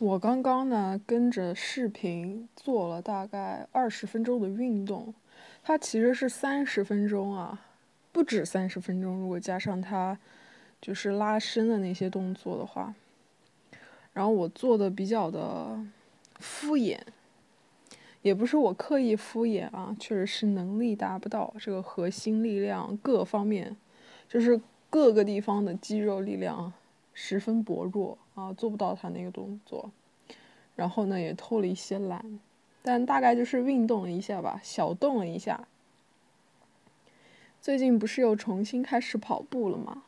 我刚刚呢跟着视频做了大概二十分钟的运动，它其实是三十分钟啊，不止三十分钟。如果加上它就是拉伸的那些动作的话，然后我做的比较的敷衍，也不是我刻意敷衍啊，确实是能力达不到，这个核心力量各方面，就是各个地方的肌肉力量十分薄弱。啊，做不到他那个动作，然后呢也偷了一些懒，但大概就是运动了一下吧，小动了一下。最近不是又重新开始跑步了吗？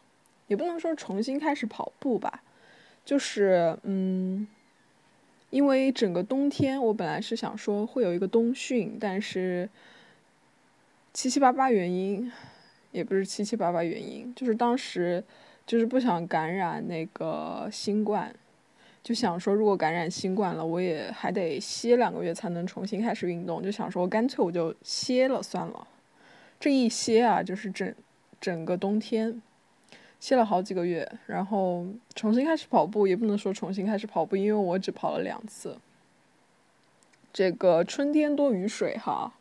也不能说重新开始跑步吧，就是嗯，因为整个冬天我本来是想说会有一个冬训，但是七七八八原因，也不是七七八八原因，就是当时。就是不想感染那个新冠，就想说如果感染新冠了，我也还得歇两个月才能重新开始运动。就想说干脆我就歇了算了。这一歇啊，就是整整个冬天歇了好几个月，然后重新开始跑步也不能说重新开始跑步，因为我只跑了两次。这个春天多雨水哈，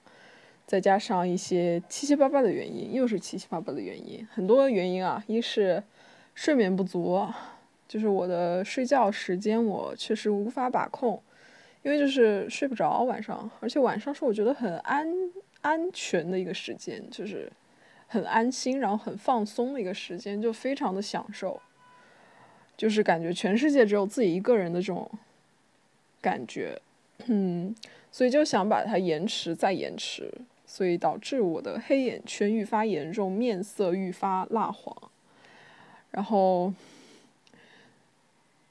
再加上一些七七八八的原因，又是七七八八的原因，很多原因啊，一是。睡眠不足，就是我的睡觉时间，我确实无法把控，因为就是睡不着晚上，而且晚上是我觉得很安安全的一个时间，就是很安心，然后很放松的一个时间，就非常的享受，就是感觉全世界只有自己一个人的这种感觉，嗯，所以就想把它延迟再延迟，所以导致我的黑眼圈愈发严重，面色愈发蜡黄。然后，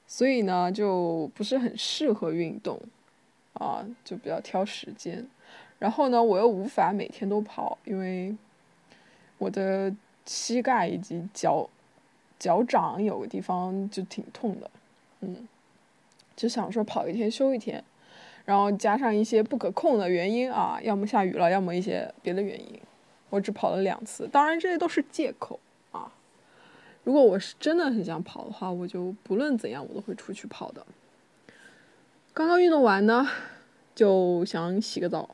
所以呢，就不是很适合运动，啊，就比较挑时间。然后呢，我又无法每天都跑，因为我的膝盖以及脚脚掌有个地方就挺痛的，嗯，就想说跑一天休一天，然后加上一些不可控的原因啊，要么下雨了，要么一些别的原因，我只跑了两次。当然，这些都是借口。如果我是真的很想跑的话，我就不论怎样我都会出去跑的。刚刚运动完呢，就想洗个澡，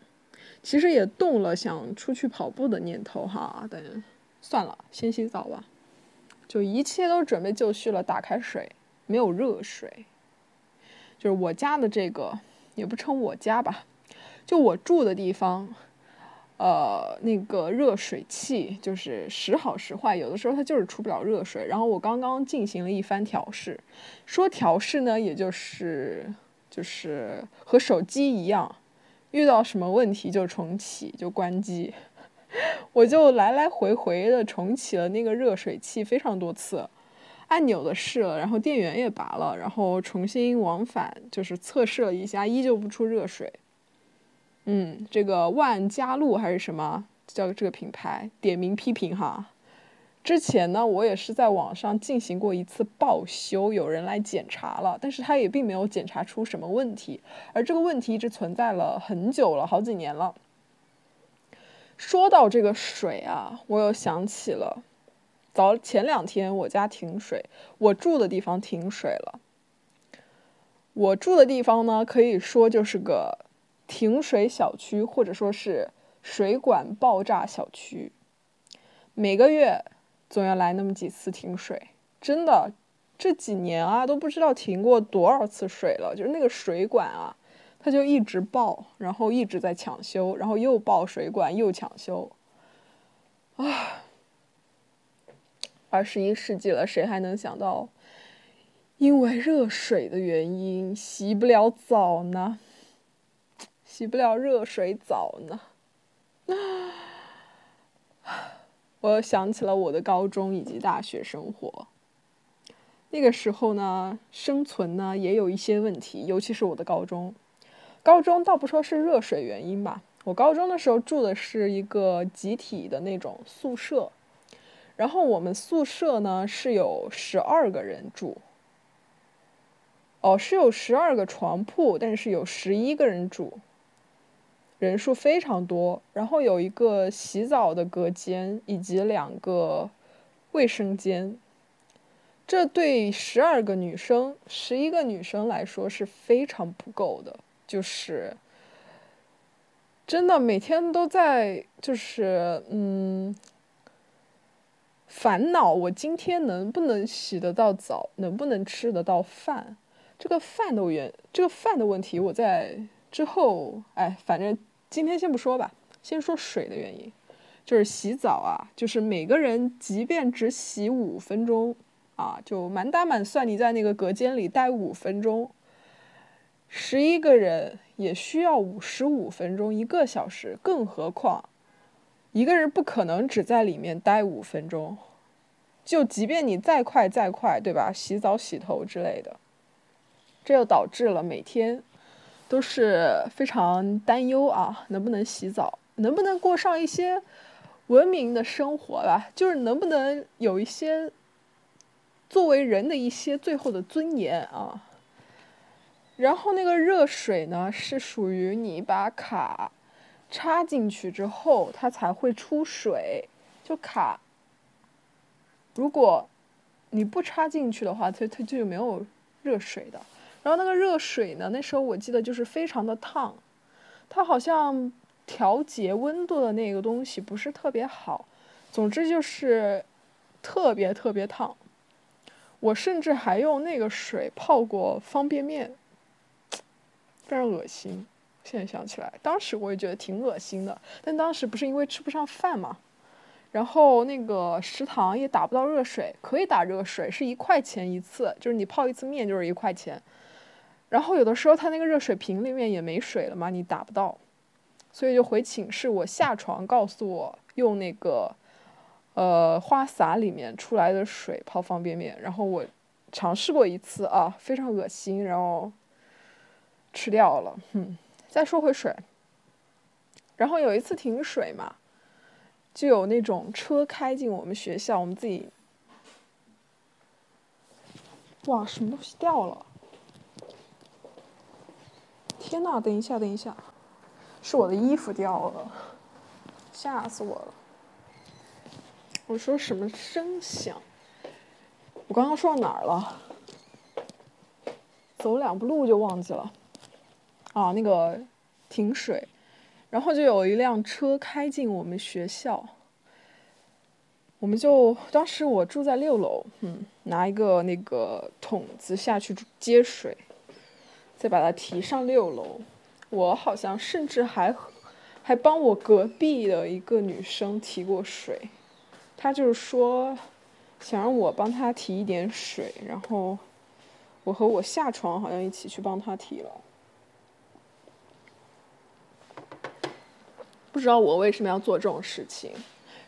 其实也动了想出去跑步的念头哈，但算了，先洗澡吧。就一切都准备就绪了，打开水，没有热水，就是我家的这个，也不称我家吧，就我住的地方。呃，那个热水器就是时好时坏，有的时候它就是出不了热水。然后我刚刚进行了一番调试，说调试呢，也就是就是和手机一样，遇到什么问题就重启就关机，我就来来回回的重启了那个热水器非常多次，按钮的试了，然后电源也拔了，然后重新往返就是测试了一下，依旧不出热水。嗯，这个万家路还是什么叫这个品牌？点名批评哈。之前呢，我也是在网上进行过一次报修，有人来检查了，但是他也并没有检查出什么问题，而这个问题一直存在了很久了，好几年了。说到这个水啊，我又想起了早前两天我家停水，我住的地方停水了。我住的地方呢，可以说就是个。停水小区，或者说是水管爆炸小区，每个月总要来那么几次停水。真的，这几年啊，都不知道停过多少次水了。就是那个水管啊，它就一直爆，然后一直在抢修，然后又爆水管又抢修。啊，二十一世纪了，谁还能想到，因为热水的原因洗不了澡呢？洗不了热水澡呢，我想起了我的高中以及大学生活。那个时候呢，生存呢也有一些问题，尤其是我的高中。高中倒不说是热水原因吧，我高中的时候住的是一个集体的那种宿舍，然后我们宿舍呢是有十二个人住。哦，是有十二个床铺，但是有十一个人住。人数非常多，然后有一个洗澡的隔间以及两个卫生间，这对十二个女生、十一个女生来说是非常不够的，就是真的每天都在就是嗯烦恼，我今天能不能洗得到澡，能不能吃得到饭？这个饭的原这个饭的问题，我在之后哎，反正今天先不说吧，先说水的原因，就是洗澡啊，就是每个人即便只洗五分钟。啊，就满打满算，你在那个隔间里待五分钟，十一个人也需要五十五分钟，一个小时。更何况，一个人不可能只在里面待五分钟。就即便你再快再快，对吧？洗澡、洗头之类的，这就导致了每天都是非常担忧啊，能不能洗澡，能不能过上一些文明的生活吧？就是能不能有一些。作为人的一些最后的尊严啊，然后那个热水呢，是属于你把卡插进去之后，它才会出水。就卡，如果你不插进去的话，它它就没有热水的。然后那个热水呢，那时候我记得就是非常的烫，它好像调节温度的那个东西不是特别好，总之就是特别特别烫。我甚至还用那个水泡过方便面，非常恶心。现在想起来，当时我也觉得挺恶心的。但当时不是因为吃不上饭嘛，然后那个食堂也打不到热水，可以打热水，是一块钱一次，就是你泡一次面就是一块钱。然后有的时候他那个热水瓶里面也没水了嘛，你打不到，所以就回寝室。我下床告诉我用那个。呃，花洒里面出来的水泡方便面，然后我尝试过一次啊，非常恶心，然后吃掉了。嗯，再说回水，然后有一次停水嘛，就有那种车开进我们学校，我们自己，哇，什么东西掉了？天呐，等一下，等一下，是我的衣服掉了，吓死我了。我说什么声响？我刚刚说到哪儿了？走两步路就忘记了。啊，那个停水，然后就有一辆车开进我们学校，我们就当时我住在六楼，嗯，拿一个那个桶子下去接水，再把它提上六楼。我好像甚至还还帮我隔壁的一个女生提过水。她就是说，想让我帮她提一点水，然后我和我下床好像一起去帮她提了。不知道我为什么要做这种事情，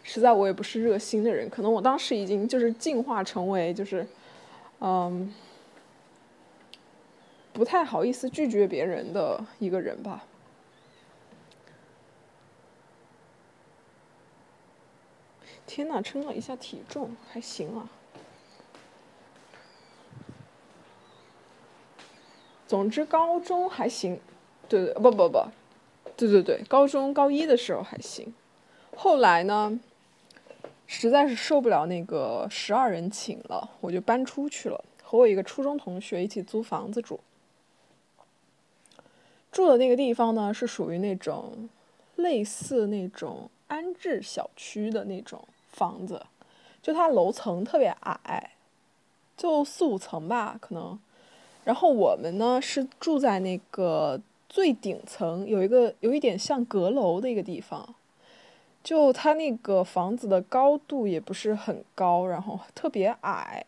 实在我也不是热心的人，可能我当时已经就是进化成为就是，嗯，不太好意思拒绝别人的一个人吧。天呐，称了一下体重，还行啊。总之，高中还行，对对，不不不，对对对，高中高一的时候还行。后来呢，实在是受不了那个十二人寝了，我就搬出去了，和我一个初中同学一起租房子住。住的那个地方呢，是属于那种类似那种安置小区的那种。房子，就它楼层特别矮，就四五层吧，可能。然后我们呢是住在那个最顶层，有一个有一点像阁楼的一个地方。就它那个房子的高度也不是很高，然后特别矮，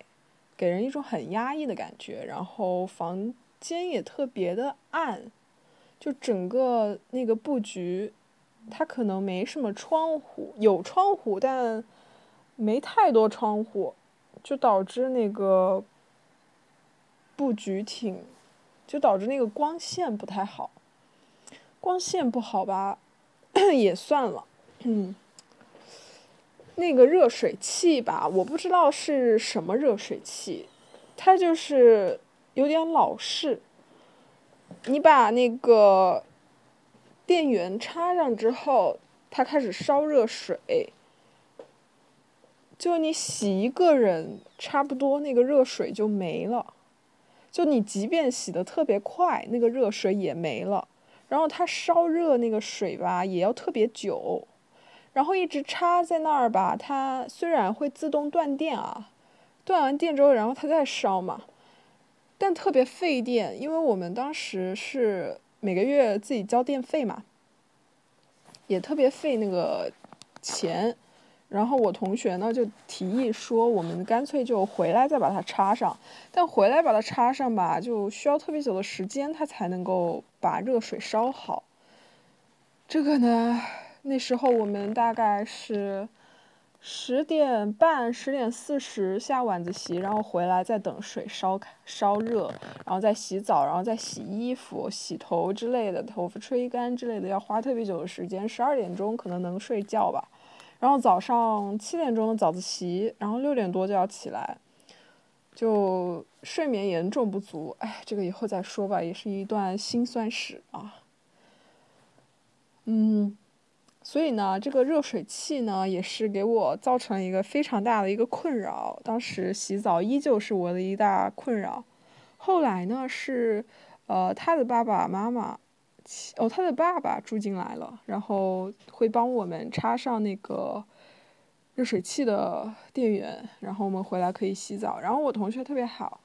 给人一种很压抑的感觉。然后房间也特别的暗，就整个那个布局，它可能没什么窗户，有窗户但。没太多窗户，就导致那个布局挺，就导致那个光线不太好。光线不好吧，也算了。嗯，那个热水器吧，我不知道是什么热水器，它就是有点老式。你把那个电源插上之后，它开始烧热水。就你洗一个人，差不多那个热水就没了。就你即便洗的特别快，那个热水也没了。然后它烧热那个水吧，也要特别久。然后一直插在那儿吧，它虽然会自动断电啊，断完电之后，然后它再烧嘛，但特别费电，因为我们当时是每个月自己交电费嘛，也特别费那个钱。然后我同学呢就提议说，我们干脆就回来再把它插上。但回来把它插上吧，就需要特别久的时间，它才能够把热水烧好。这个呢，那时候我们大概是十点半、十点四十下晚自习，然后回来再等水烧开、烧热，然后再洗澡，然后再洗衣服、洗头之类的，头发吹干之类的，要花特别久的时间。十二点钟可能能睡觉吧。然后早上七点钟的早自习，然后六点多就要起来，就睡眠严重不足。哎，这个以后再说吧，也是一段辛酸史啊。嗯，所以呢，这个热水器呢，也是给我造成一个非常大的一个困扰。当时洗澡依旧是我的一大困扰。后来呢，是呃他的爸爸妈妈。哦，他的爸爸住进来了，然后会帮我们插上那个热水器的电源，然后我们回来可以洗澡。然后我同学特别好，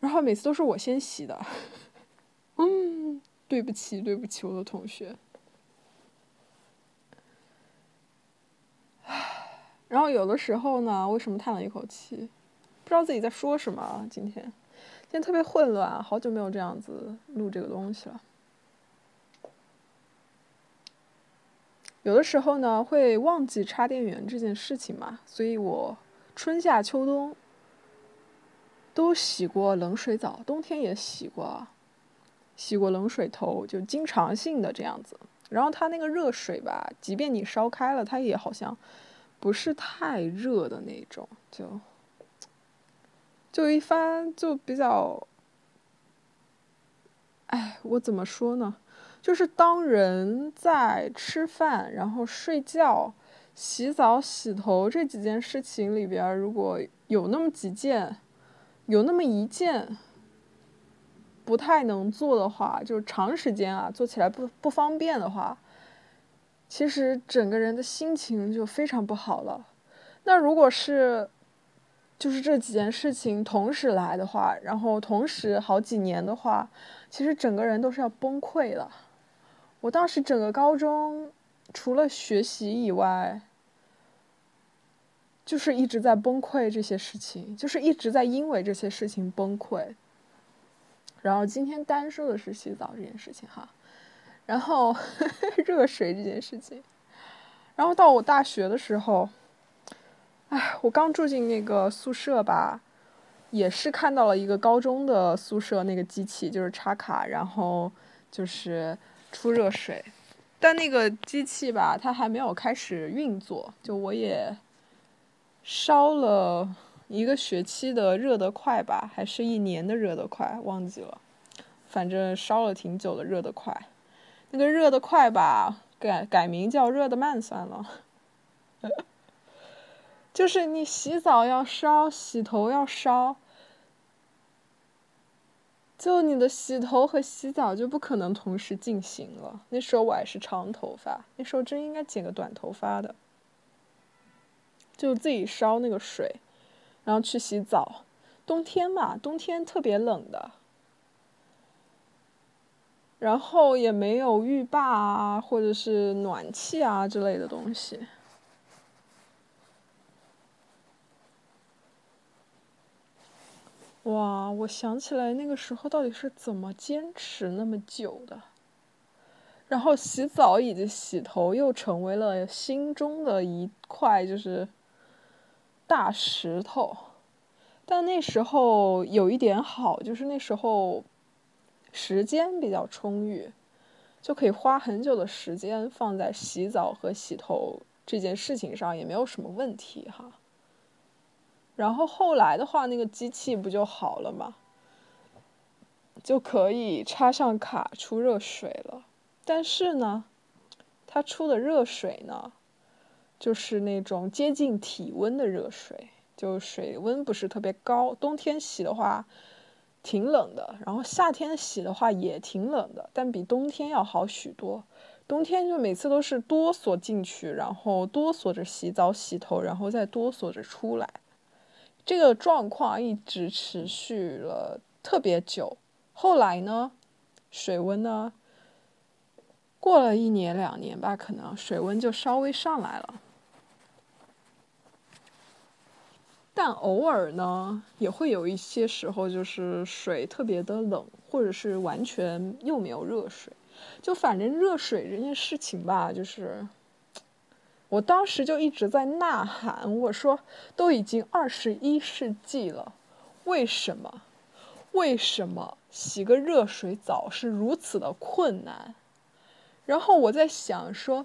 然后每次都是我先洗的。嗯，对不起，对不起，我的同学。然后有的时候呢，为什么叹了一口气？不知道自己在说什么。今天，今天特别混乱，好久没有这样子录这个东西了。有的时候呢，会忘记插电源这件事情嘛，所以我春夏秋冬都洗过冷水澡，冬天也洗过，洗过冷水头，就经常性的这样子。然后它那个热水吧，即便你烧开了，它也好像不是太热的那种，就就一番就比较，哎，我怎么说呢？就是当人在吃饭、然后睡觉、洗澡、洗头这几件事情里边，如果有那么几件，有那么一件不太能做的话，就长时间啊做起来不不方便的话，其实整个人的心情就非常不好了。那如果是就是这几件事情同时来的话，然后同时好几年的话，其实整个人都是要崩溃了。我当时整个高中，除了学习以外，就是一直在崩溃这些事情，就是一直在因为这些事情崩溃。然后今天单说的是洗澡这件事情哈，然后 热水这件事情，然后到我大学的时候，哎，我刚住进那个宿舍吧，也是看到了一个高中的宿舍那个机器，就是插卡，然后就是。出热水，但那个机器吧，它还没有开始运作。就我也烧了一个学期的热得快吧，还是一年的热得快，忘记了。反正烧了挺久的热得快。那个热的快吧，改改名叫热的慢算了。就是你洗澡要烧，洗头要烧。就你的洗头和洗澡就不可能同时进行了。那时候我还是长头发，那时候真应该剪个短头发的。就自己烧那个水，然后去洗澡。冬天嘛，冬天特别冷的。然后也没有浴霸啊，或者是暖气啊之类的东西。哇，我想起来那个时候到底是怎么坚持那么久的。然后洗澡以及洗头又成为了心中的一块就是大石头。但那时候有一点好，就是那时候时间比较充裕，就可以花很久的时间放在洗澡和洗头这件事情上，也没有什么问题哈。然后后来的话，那个机器不就好了吗？就可以插上卡出热水了。但是呢，它出的热水呢，就是那种接近体温的热水，就水温不是特别高。冬天洗的话挺冷的，然后夏天洗的话也挺冷的，但比冬天要好许多。冬天就每次都是哆嗦进去，然后哆嗦着洗澡洗头，然后再哆嗦着出来。这个状况一直持续了特别久。后来呢，水温呢，过了一年两年吧，可能水温就稍微上来了。但偶尔呢，也会有一些时候，就是水特别的冷，或者是完全又没有热水。就反正热水这件事情吧，就是我当时就一直在呐喊，我说都已经二十一世纪了，为什么？为什么洗个热水澡是如此的困难？然后我在想说，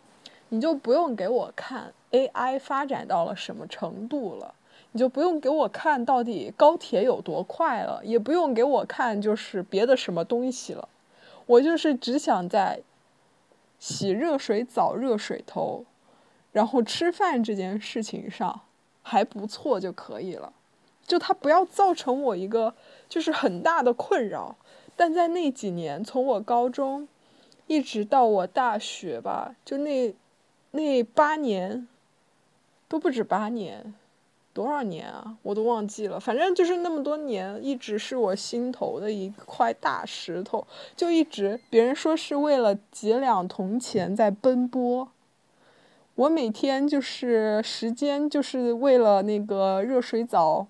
你就不用给我看 AI 发展到了什么程度了。你就不用给我看到底高铁有多快了，也不用给我看就是别的什么东西了，我就是只想在洗热水澡、热水头，然后吃饭这件事情上还不错就可以了，就它不要造成我一个就是很大的困扰。但在那几年，从我高中一直到我大学吧，就那那八年都不止八年。多少年啊，我都忘记了。反正就是那么多年，一直是我心头的一块大石头，就一直别人说是为了几两铜钱在奔波。我每天就是时间就是为了那个热水澡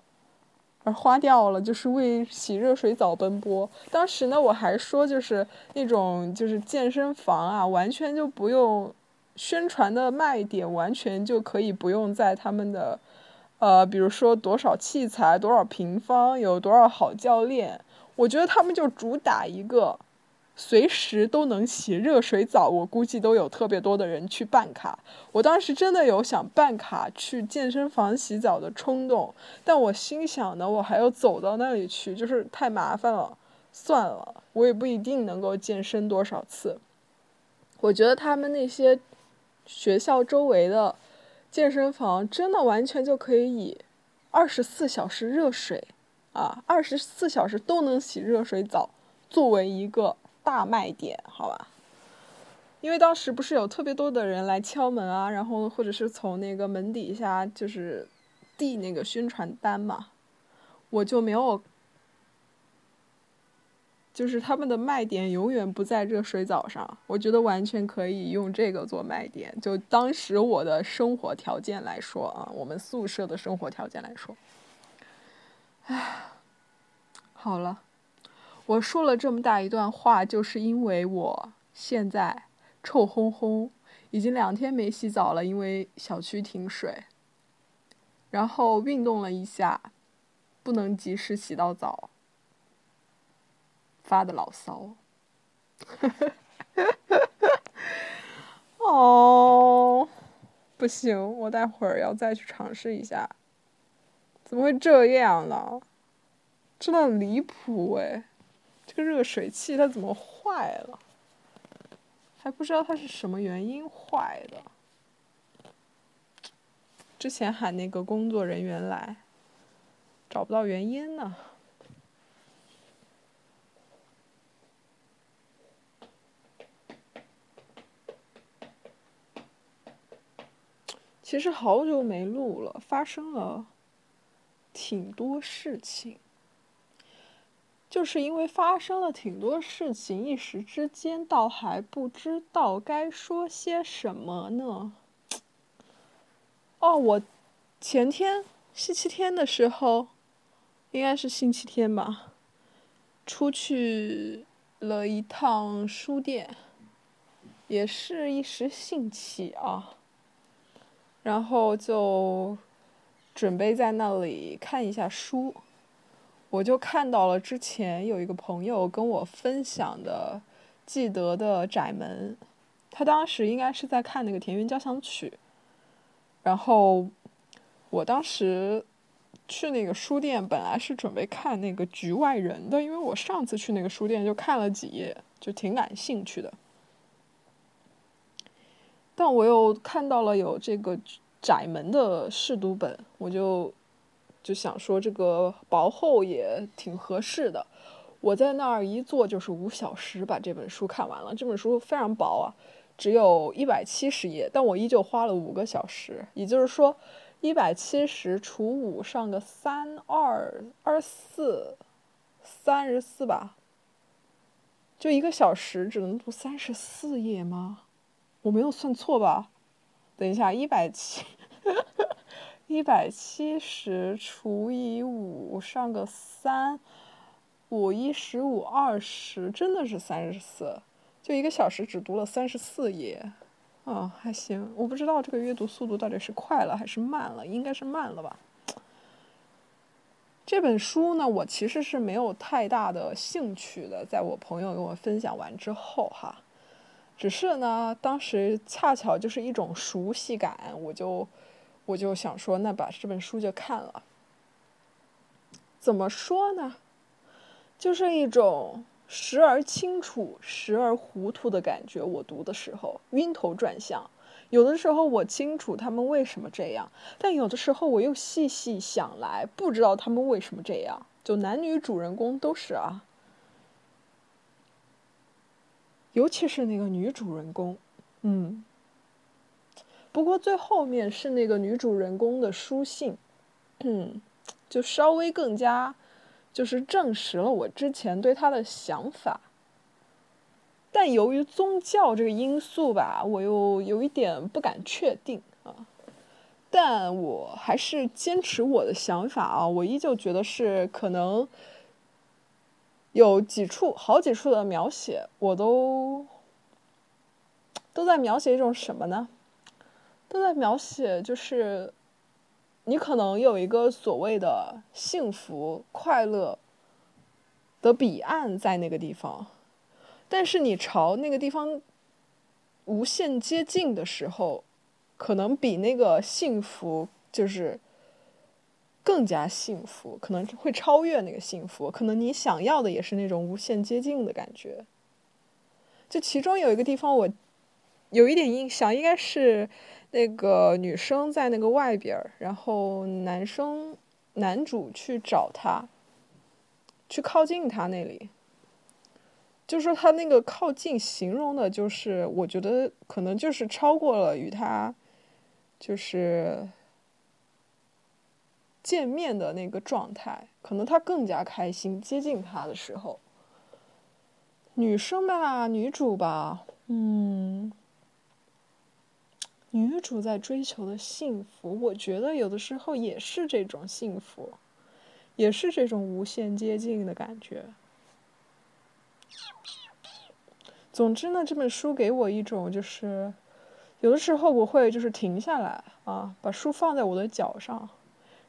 而花掉了，就是为洗热水澡奔波。当时呢，我还说就是那种就是健身房啊，完全就不用宣传的卖点，完全就可以不用在他们的。呃，比如说多少器材，多少平方，有多少好教练，我觉得他们就主打一个，随时都能洗热水澡。我估计都有特别多的人去办卡。我当时真的有想办卡去健身房洗澡的冲动，但我心想呢，我还要走到那里去，就是太麻烦了，算了，我也不一定能够健身多少次。我觉得他们那些学校周围的。健身房真的完全就可以以二十四小时热水啊，二十四小时都能洗热水澡作为一个大卖点，好吧？因为当时不是有特别多的人来敲门啊，然后或者是从那个门底下就是递那个宣传单嘛，我就没有。就是他们的卖点永远不在热水澡上，我觉得完全可以用这个做卖点。就当时我的生活条件来说啊，我们宿舍的生活条件来说，唉，好了，我说了这么大一段话，就是因为我现在臭烘烘，已经两天没洗澡了，因为小区停水，然后运动了一下，不能及时洗到澡。发的牢骚，哦，不行，我待会儿要再去尝试一下。怎么会这样呢？真的很离谱哎！这个热水器它怎么坏了？还不知道它是什么原因坏的。之前喊那个工作人员来，找不到原因呢。其实好久没录了，发生了挺多事情，就是因为发生了挺多事情，一时之间倒还不知道该说些什么呢。哦，我前天星期天的时候，应该是星期天吧，出去了一趟书店，也是一时兴起啊。然后就准备在那里看一下书，我就看到了之前有一个朋友跟我分享的记得的窄门，他当时应该是在看那个田园交响曲，然后我当时去那个书店本来是准备看那个局外人的，因为我上次去那个书店就看了几页，就挺感兴趣的。但我又看到了有这个窄门的试读本，我就就想说这个薄厚也挺合适的。我在那儿一坐就是五小时，把这本书看完了。这本书非常薄啊，只有一百七十页，但我依旧花了五个小时。也就是说，一百七十除五，上个三二二四，三十四吧。就一个小时只能读三十四页吗？我没有算错吧？等一下，一百七，一百七十除以五，上个三。五一十五二十，真的是三十四，就一个小时只读了三十四页，啊，还行。我不知道这个阅读速度到底是快了还是慢了，应该是慢了吧。这本书呢，我其实是没有太大的兴趣的，在我朋友跟我分享完之后哈，只是呢，当时恰巧就是一种熟悉感，我就我就想说，那把这本书就看了。怎么说呢？就是一种时而清楚，时而糊涂的感觉。我读的时候晕头转向，有的时候我清楚他们为什么这样，但有的时候我又细细想来，不知道他们为什么这样。就男女主人公都是啊，尤其是那个女主人公，嗯。不过最后面是那个女主人公的书信，嗯，就稍微更加。就是证实了我之前对她的想法，但由于宗教这个因素吧，我又有一点不敢确定啊。但我还是坚持我的想法啊，我依旧觉得是可能有几处好几处的描写，我都都在描写一种什么呢？都在描写就是。你可能有一个所谓的幸福快乐的彼岸在那个地方，但是你朝那个地方无限接近的时候，可能比那个幸福就是更加幸福，可能会超越那个幸福。可能你想要的也是那种无限接近的感觉。就其中有一个地方，我有一点印象，应该是。那个女生在那个外边，然后男生男主去找她，去靠近她那里，就说他那个靠近形容的，就是我觉得可能就是超过了与他就是见面的那个状态，可能他更加开心接近他的时候，女生吧，女主吧，嗯。女主在追求的幸福，我觉得有的时候也是这种幸福，也是这种无限接近的感觉。总之呢，这本书给我一种就是，有的时候我会就是停下来啊，把书放在我的脚上，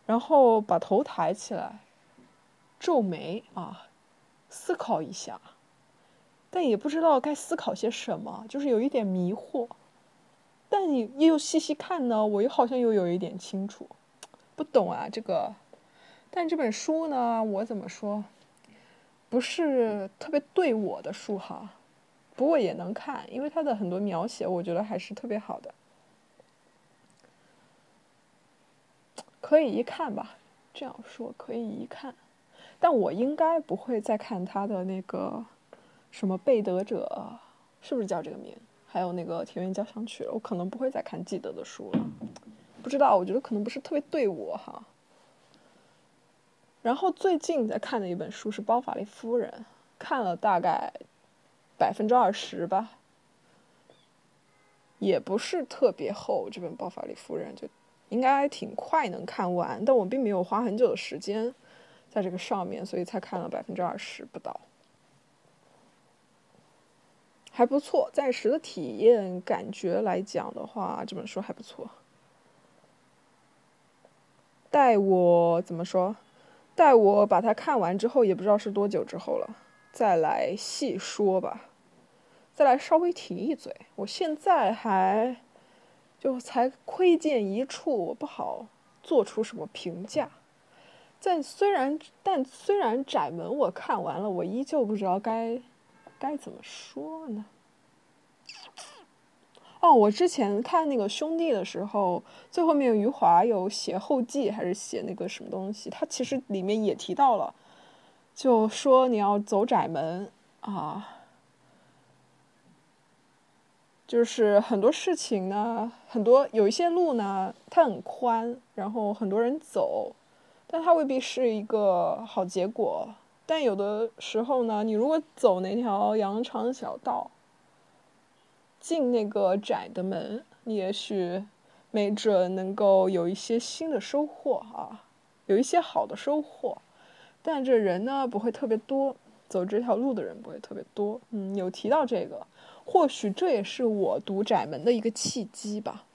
然后把头抬起来，皱眉啊，思考一下，但也不知道该思考些什么，就是有一点迷惑。但你又细细看呢，我又好像又有一点清楚，不懂啊这个。但这本书呢，我怎么说，不是特别对我的书哈。不过也能看，因为它的很多描写，我觉得还是特别好的，可以一看吧。这样说可以一看，但我应该不会再看他的那个什么被得者，是不是叫这个名？还有那个《田园交响曲》，我可能不会再看记得的书了，不知道，我觉得可能不是特别对我哈。然后最近在看的一本书是《包法利夫人》，看了大概百分之二十吧，也不是特别厚。这本《包法利夫人》就应该挺快能看完，但我并没有花很久的时间在这个上面，所以才看了百分之二十不到。还不错，暂时的体验感觉来讲的话，这本书还不错。待我怎么说？待我把它看完之后，也不知道是多久之后了，再来细说吧。再来稍微提一嘴，我现在还就才窥见一处，我不好做出什么评价。但虽然但虽然窄门我看完了，我依旧不知道该。该怎么说呢？哦，我之前看那个兄弟的时候，最后面余华有写后记还是写那个什么东西，他其实里面也提到了，就说你要走窄门啊。就是很多事情呢，很多有一些路呢，它很宽，然后很多人走，但它未必是一个好结果。但有的时候呢，你如果走那条羊肠小道，进那个窄的门，你也许没准能够有一些新的收获啊，有一些好的收获。但这人呢，不会特别多，走这条路的人不会特别多。嗯，有提到这个。或许这也是我读窄门的一个契机吧。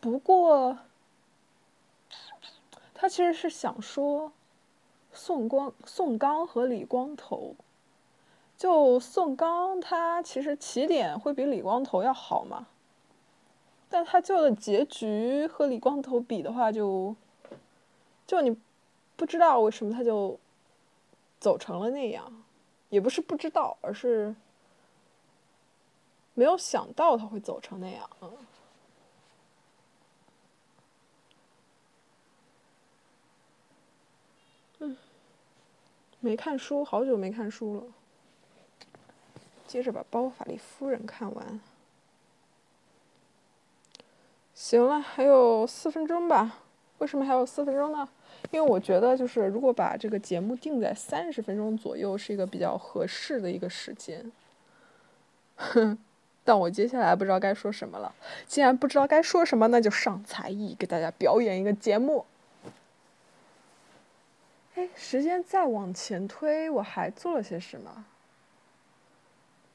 不过，他其实是想说，宋光、宋刚和李光头，就宋刚他其实起点会比李光头要好嘛，但他最后的结局和李光头比的话，就，就你不知道为什么他就走成了那样。也不是不知道，而是没有想到他会走成那样。嗯，没看书，好久没看书了。接着把《包法利夫人》看完。行了，还有四分钟吧？为什么还有四分钟呢？因为我觉得，就是如果把这个节目定在三十分钟左右，是一个比较合适的一个时间。哼，但我接下来不知道该说什么了。既然不知道该说什么，那就上才艺，给大家表演一个节目。哎，时间再往前推，我还做了些什么？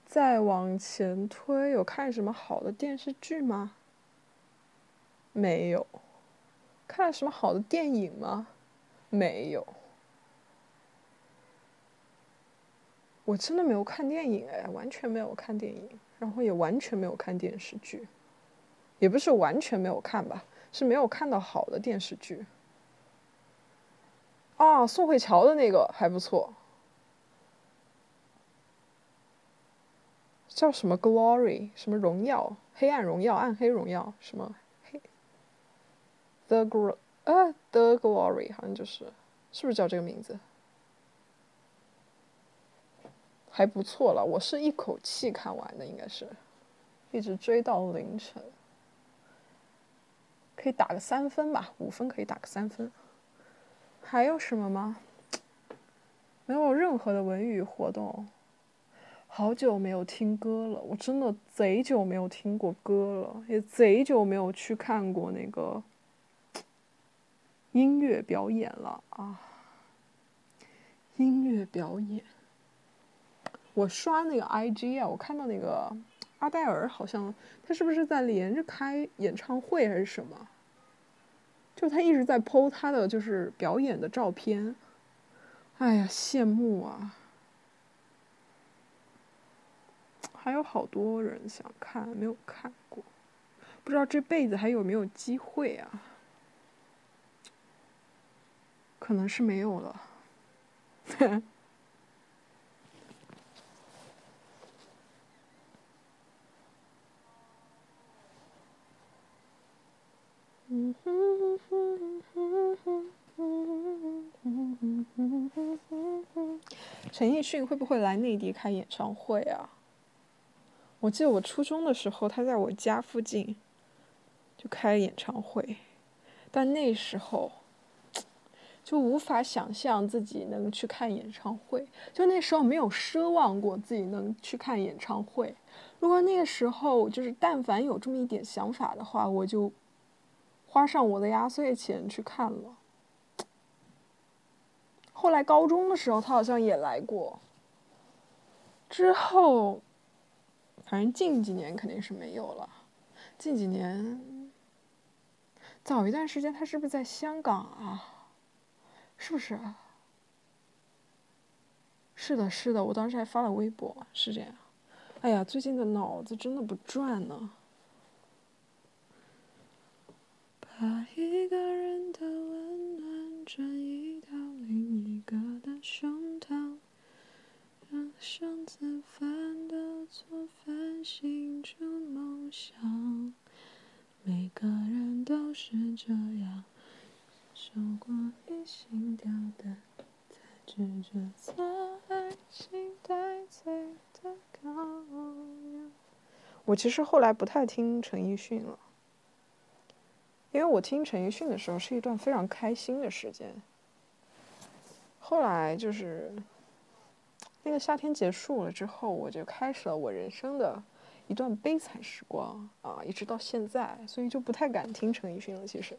再往前推，有看什么好的电视剧吗？没有。看了什么好的电影吗？没有，我真的没有看电影哎，完全没有看电影，然后也完全没有看电视剧，也不是完全没有看吧，是没有看到好的电视剧。啊，宋慧乔的那个还不错，叫什么 Glory，什么荣耀，黑暗荣耀，暗黑荣耀，什么，The Gro。啊，The Glory 好像就是，是不是叫这个名字？还不错了，我是一口气看完的，应该是，一直追到凌晨，可以打个三分吧，五分可以打个三分。还有什么吗？没有任何的文娱活动。好久没有听歌了，我真的贼久没有听过歌了，也贼久没有去看过那个。音乐表演了啊！音乐表演，我刷那个 IG 啊，我看到那个阿黛尔好像他是不是在连着开演唱会还是什么？就他一直在 PO 他的就是表演的照片，哎呀，羡慕啊！还有好多人想看没有看过，不知道这辈子还有没有机会啊？可能是没有了。陈奕迅会不会来内地开演唱会啊？我记得我初中的时候，他在我家附近就开演唱会，但那时候。就无法想象自己能去看演唱会，就那时候没有奢望过自己能去看演唱会。如果那个时候就是但凡有这么一点想法的话，我就花上我的压岁钱去看了。后来高中的时候，他好像也来过。之后，反正近几年肯定是没有了。近几年，早一段时间他是不是在香港啊？是不是？是的，是的，我当时还发了微博，是这样。哎呀，最近的脑子真的不转呢。把一个人的温暖转移到另一个的胸膛，让上次犯的错反省出梦想。每个人都是这样。受过提心吊胆，才知这错爱情带罪的高羊。我其实后来不太听陈奕迅了，因为我听陈奕迅的时候是一段非常开心的时间。后来就是那个夏天结束了之后，我就开始了我人生的一段悲惨时光啊，一直到现在，所以就不太敢听陈奕迅了，其实。